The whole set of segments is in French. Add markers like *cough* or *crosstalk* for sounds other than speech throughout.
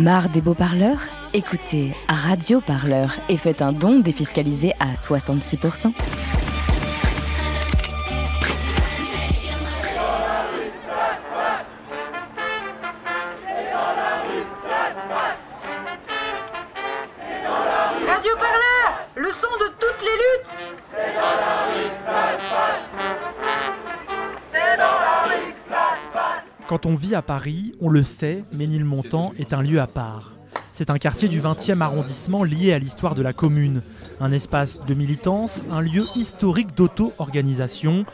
Marre des beaux parleurs Écoutez Radio Parleur et faites un don défiscalisé à 66%. Quand on vit à Paris, on le sait, Ménilmontant est un lieu à part. C'est un quartier du 20e arrondissement lié à l'histoire de la commune, un espace de militance, un lieu historique d'auto-organisation,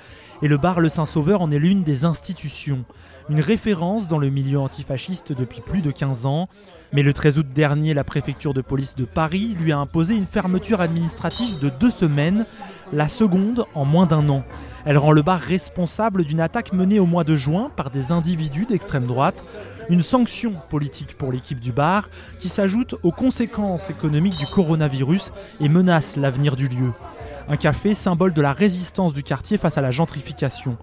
et le bar Le Saint-Sauveur en est l'une des institutions, une référence dans le milieu antifasciste depuis plus de 15 ans. Mais le 13 août dernier, la préfecture de police de Paris lui a imposé une fermeture administrative de deux semaines, la seconde en moins d'un an. Elle rend le bar responsable d'une attaque menée au mois de juin par des individus d'extrême droite, une sanction politique pour l'équipe du bar qui s'ajoute aux conséquences économiques du coronavirus et menace l'avenir du lieu. Un café symbole de la résistance du quartier face à la gentrification.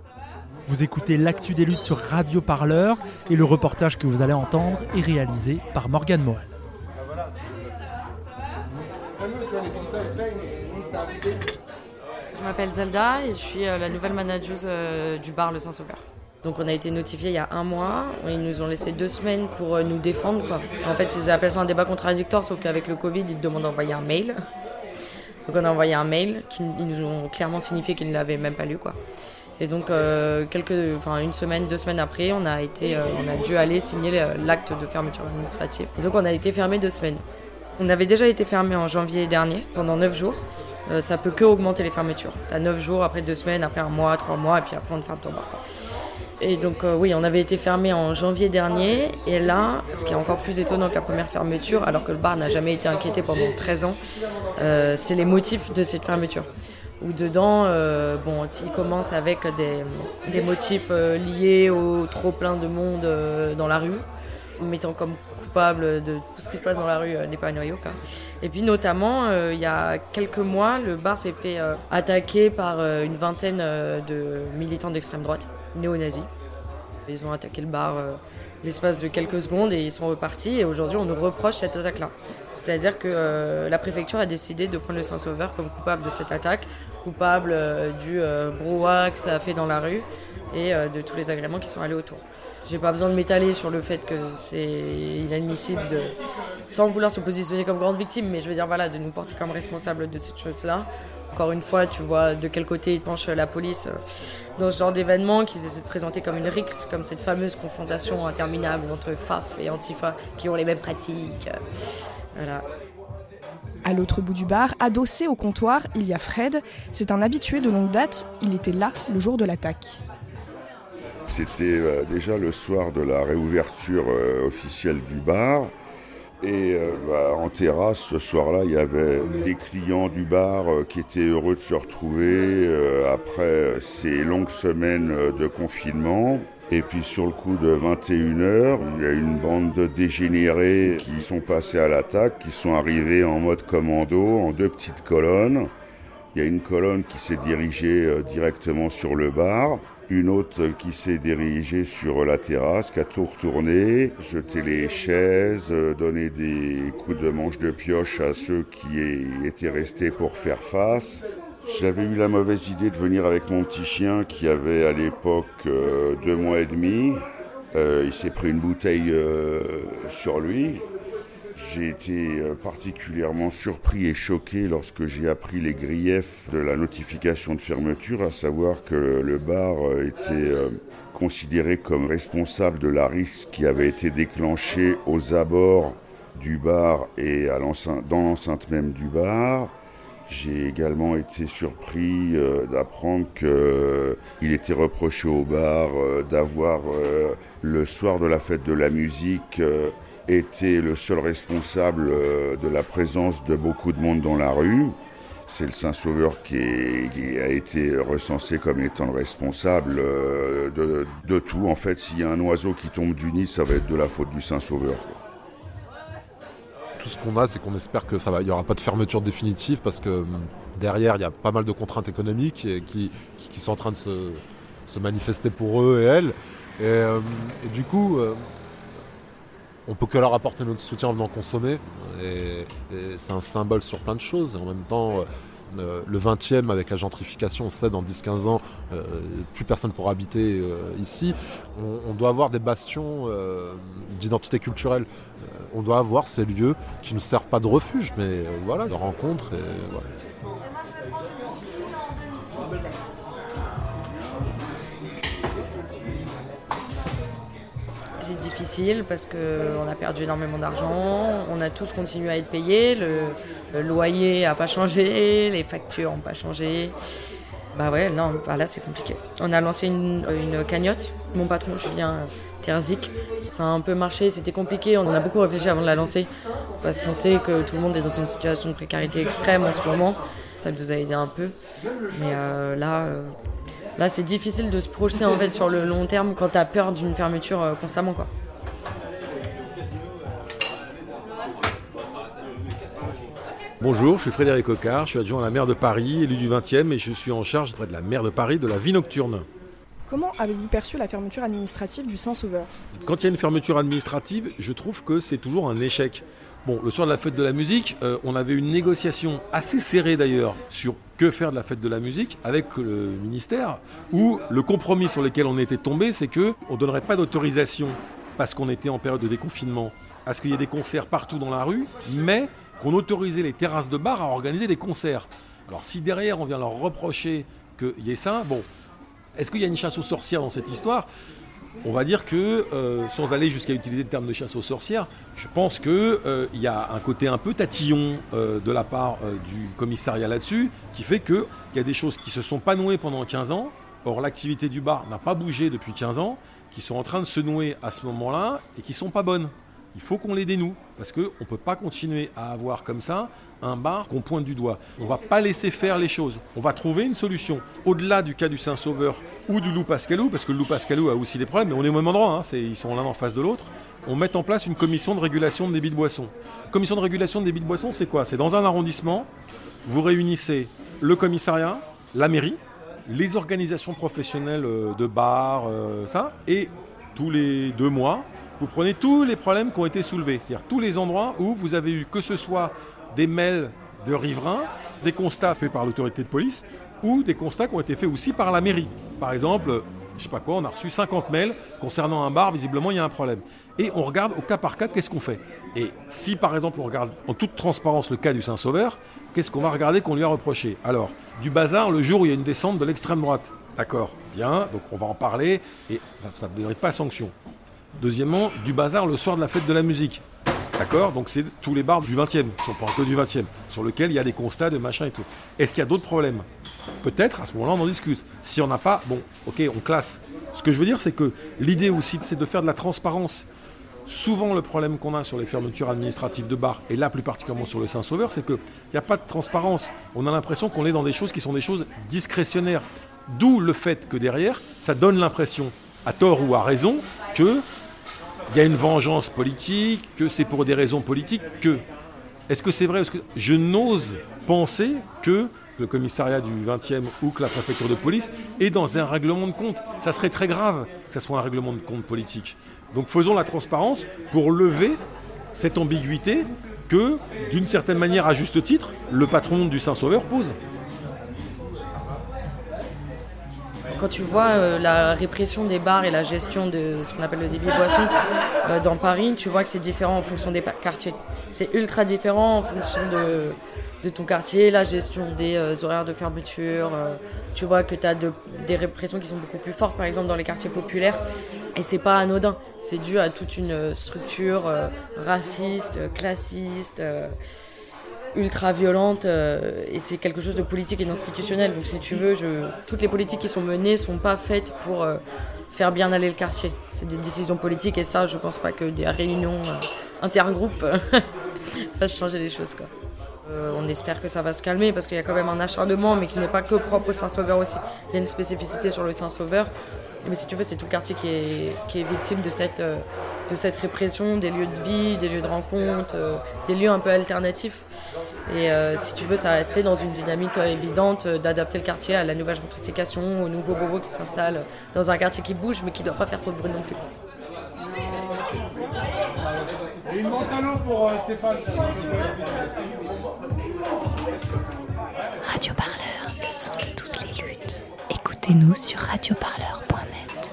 Vous écoutez l'actu des luttes sur Radio Parleur et le reportage que vous allez entendre est réalisé par Morgane Morel. Je m'appelle Zelda et je suis euh, la nouvelle manageuse euh, du bar Le Saint-Sauveur. Donc on a été notifié il y a un mois, ils nous ont laissé deux semaines pour euh, nous défendre. Quoi. En fait, ils appellent ça un débat contradictoire, sauf qu'avec le Covid, ils demandent d'envoyer un mail. *laughs* Donc on a envoyé un mail, qui, ils nous ont clairement signifié qu'ils ne l'avaient même pas lu. Quoi. Et donc une semaine, deux semaines après, on a, été, on a dû aller signer l'acte de fermeture administrative. Et donc on a été fermé deux semaines. On avait déjà été fermé en janvier dernier, pendant neuf jours. Euh, ça peut que augmenter les fermetures. T'as 9 jours, après 2 semaines, après un mois, 3 mois, et puis après on ferme ton bar. Et donc euh, oui, on avait été fermé en janvier dernier, et là, ce qui est encore plus étonnant que la première fermeture, alors que le bar n'a jamais été inquiété pendant 13 ans, euh, c'est les motifs de cette fermeture. Où dedans, euh, bon, il commence avec des, motifs liés au trop plein de monde dans la rue, mettant comme coupable de tout ce qui se passe dans la rue euh, des Noyaux. Et puis notamment, euh, il y a quelques mois, le bar s'est fait euh, attaquer par une vingtaine de militants d'extrême droite, néo-nazis. Ils ont attaqué le bar l'espace de quelques secondes et ils sont repartis. Et aujourd'hui, on nous reproche cette attaque-là. C'est-à-dire que la préfecture a décidé de prendre le Saint-Sauveur comme coupable de cette attaque, coupable du euh, brouhaha que ça a fait dans la rue et de tous les agréments qui sont allés autour. J'ai pas besoin de m'étaler sur le fait que c'est inadmissible sans vouloir se positionner comme grande victime, mais je veux dire voilà, de nous porter comme responsable de cette chose-là. Encore une fois, tu vois de quel côté penche la police euh, dans ce genre d'événement, qu'ils essaient de présenter comme une rixe, comme cette fameuse confrontation interminable entre FAF et Antifa qui ont les mêmes pratiques. euh, Voilà. À l'autre bout du bar, adossé au comptoir, il y a Fred. C'est un habitué de longue date. Il était là le jour de l'attaque. C'était euh, déjà le soir de la réouverture euh, officielle du bar. Et euh, bah, en terrasse, ce soir-là, il y avait des clients du bar qui étaient heureux de se retrouver après ces longues semaines de confinement. Et puis sur le coup de 21h, il y a une bande de dégénérés qui sont passés à l'attaque, qui sont arrivés en mode commando, en deux petites colonnes. Il y a une colonne qui s'est dirigée directement sur le bar, une autre qui s'est dirigée sur la terrasse, qui a tout retourné, jeté les chaises, euh, donné des coups de manche de pioche à ceux qui étaient restés pour faire face. J'avais eu la mauvaise idée de venir avec mon petit chien qui avait à l'époque euh, deux mois et demi. Euh, il s'est pris une bouteille sur lui. J'ai été euh, particulièrement surpris et choqué lorsque j'ai appris les griefs de la notification de fermeture, à savoir que le, bar euh, était euh, considéré comme responsable de la risque qui avait été déclenchée aux abords du bar et à dans l'enceinte même du bar. J'ai également été surpris d'apprendre qu'il était reproché au bar d'avoir, le soir de la fête de la musique, été le seul responsable euh, de la présence de beaucoup de monde dans la rue. C'est le Saint-Sauveur qui, a été recensé comme étant le responsable euh, de, tout. En fait, s'il y a un oiseau qui tombe du nid, ça va être de la faute du Saint-Sauveur. Tout ce qu'on a, c'est qu'on espère que il y aura pas de fermeture définitive parce que hum, derrière, il y a pas mal de contraintes économiques qui, sont en train de se, manifester pour eux et elles. Et, et du coup, euh, on peut que leur apporter notre soutien en venant consommer. Et, c'est un symbole sur plein de choses. Et en même temps, euh, le 20e, avec la gentrification, on sait dans 10-15 ans, euh, plus personne pourra habiter euh, ici. On, doit avoir des bastions d'identité culturelle. on doit avoir ces lieux qui ne servent pas de refuge, mais voilà, de rencontre. Difficile parce qu'on a perdu énormément d'argent, on a tous continué à être payés, le, loyer n'a pas changé, les factures n'ont pas changé. Bah ouais, non, bah là c'est compliqué. On a lancé une, cagnotte, mon patron Julien Terzic, ça a un peu marché, c'était compliqué, on en a beaucoup réfléchi avant de la lancer parce qu'on sait que tout le monde est dans une situation de précarité extrême en ce moment, ça nous a aidé un peu. Mais euh, là, euh, Là, c'est difficile de se projeter en fait sur le long terme quand tu as peur d'une fermeture euh, constamment. Quoi. Bonjour, je suis Frédéric Cocard, je suis adjoint à la maire de Paris, élu du 20e, et je suis en charge près de la maire de Paris de la vie nocturne. Comment avez-vous perçu la fermeture administrative du Saint-Sauveur? Quand il y a une fermeture administrative, je trouve que c'est toujours un échec. Bon, le soir de la fête de la musique, euh, on avait une négociation assez serrée d'ailleurs sur que faire de la fête de la musique avec le ministère, où le compromis sur lequel on était tombé, c'est que on donnerait pas d'autorisation parce qu'on était en période de déconfinement à ce qu'il y ait des concerts partout dans la rue, mais qu'on autorisait les terrasses de bar à organiser des concerts. Alors si derrière on vient leur reprocher qu'il y ait ça, bon, est-ce qu'il y a une chasse aux sorcières dans cette histoire? On va dire que, euh, sans aller jusqu'à utiliser le terme de chasse aux sorcières, je pense qu'il euh, y a un côté un peu tatillon euh, de la part du commissariat là-dessus, qui fait qu'il y a des choses qui se sont pas nouées pendant 15 ans. Or, l'activité du bar n'a pas bougé depuis 15 ans, qui sont en train de se nouer à ce moment-là et qui sont pas bonnes. Il faut qu'on les dénoue, parce qu'on ne peut pas continuer à avoir comme ça un bar qu'on pointe du doigt. On ne va pas laisser faire les choses. On va trouver une solution. Au-delà du cas du Saint-Sauveur ou du Loup Pascalou, parce que le Loup Pascalou a aussi des problèmes, mais on est au même endroit, hein, ils sont l'un en face de l'autre. On met en place une commission de régulation de débit de boissons. Commission de régulation de débit de boissons, c'est quoi? C'est dans un arrondissement, vous réunissez le commissariat, la mairie, les organisations professionnelles euh, de bars, euh, ça, et tous les deux mois, vous prenez tous les problèmes qui ont été soulevés, c'est-à-dire tous les endroits où vous avez eu que ce soit des mails de riverains, des constats faits par l'autorité de police ou des constats qui ont été faits aussi par la mairie. Par exemple, je sais pas quoi, on a reçu 50 mails concernant un bar, visiblement il y a un problème. Et on regarde au cas par cas qu'est-ce qu'on fait? Et si par exemple on regarde en toute transparence le cas du Saint-Sauveur, qu'est-ce qu'on va regarder qu'on lui a reproché? Alors, du bazar le jour où il y a une descente de l'extrême droite. D'accord, bien, donc on va en parler et ça ne donnerait pas sanction. Deuxièmement, du bazar le soir de la fête de la musique. D'accord? Donc c'est tous les bars du 20e, ils sont pas que du 20e, sur lequel il y a des constats de machin et tout. Est-ce qu'il y a d'autres problèmes? Peut-être, à ce moment-là, on en discute. Si on n'a pas, bon, ok, on classe. Ce que je veux dire, c'est que l'idée aussi, c'est de faire de la transparence. Souvent, le problème qu'on a sur les fermetures administratives de bars, et là plus particulièrement sur le Saint-Sauveur, c'est qu'il n'y a pas de transparence. On a l'impression qu'on est dans des choses qui sont des choses discrétionnaires. D'où le fait que derrière, ça donne l'impression, à tort ou à raison, que il y a une vengeance politique, que c'est pour des raisons politiques, que. Est-ce que c'est vrai Je n'ose penser que le commissariat du 20e ou que la préfecture de police est dans un règlement de compte. Ça serait très grave que ce soit un règlement de compte politique. Donc faisons la transparence pour lever cette ambiguïté que, d'une certaine manière, à juste titre, le patron du Saint-Sauveur pose. Quand tu vois euh, la répression des bars et la gestion de ce qu'on appelle le débit de boisson euh, dans Paris, tu vois que c'est différent en fonction des quartiers. C'est ultra différent en fonction de, ton quartier, la gestion des euh, horaires de fermeture. tu vois que tu as des répressions qui sont beaucoup plus fortes, par exemple dans les quartiers populaires. Et c'est pas anodin. C'est dû à toute une structure raciste, classiste ultra violente euh, et c'est quelque chose de politique et d'institutionnel. Donc si tu veux, toutes les politiques qui sont menées sont pas faites pour euh, faire bien aller le quartier. C'est des décisions politiques et ça, je pense pas que des réunions euh, intergroupes *laughs* fassent changer les choses. On espère que ça va se calmer parce qu'il y a quand même un acharnement, mais qui n'est pas que propre au Saint-Sauveur aussi. Il y a une spécificité sur le Saint-Sauveur. Mais si tu veux, c'est tout le quartier qui est, qui est victime de cette, de cette répression, des lieux de vie, des lieux de rencontre, des lieux un peu alternatifs. Et euh, si tu veux, ça restait dans une dynamique euh, évidente euh, d'adapter le quartier à la nouvelle gentrification, aux nouveaux bobos qui s'installent dans un quartier qui bouge mais qui ne doit pas faire trop de bruit non plus. Et une pour Stéphane. Radio Parleur, le son de toutes les luttes. Écoutez-nous sur radioparleur.net.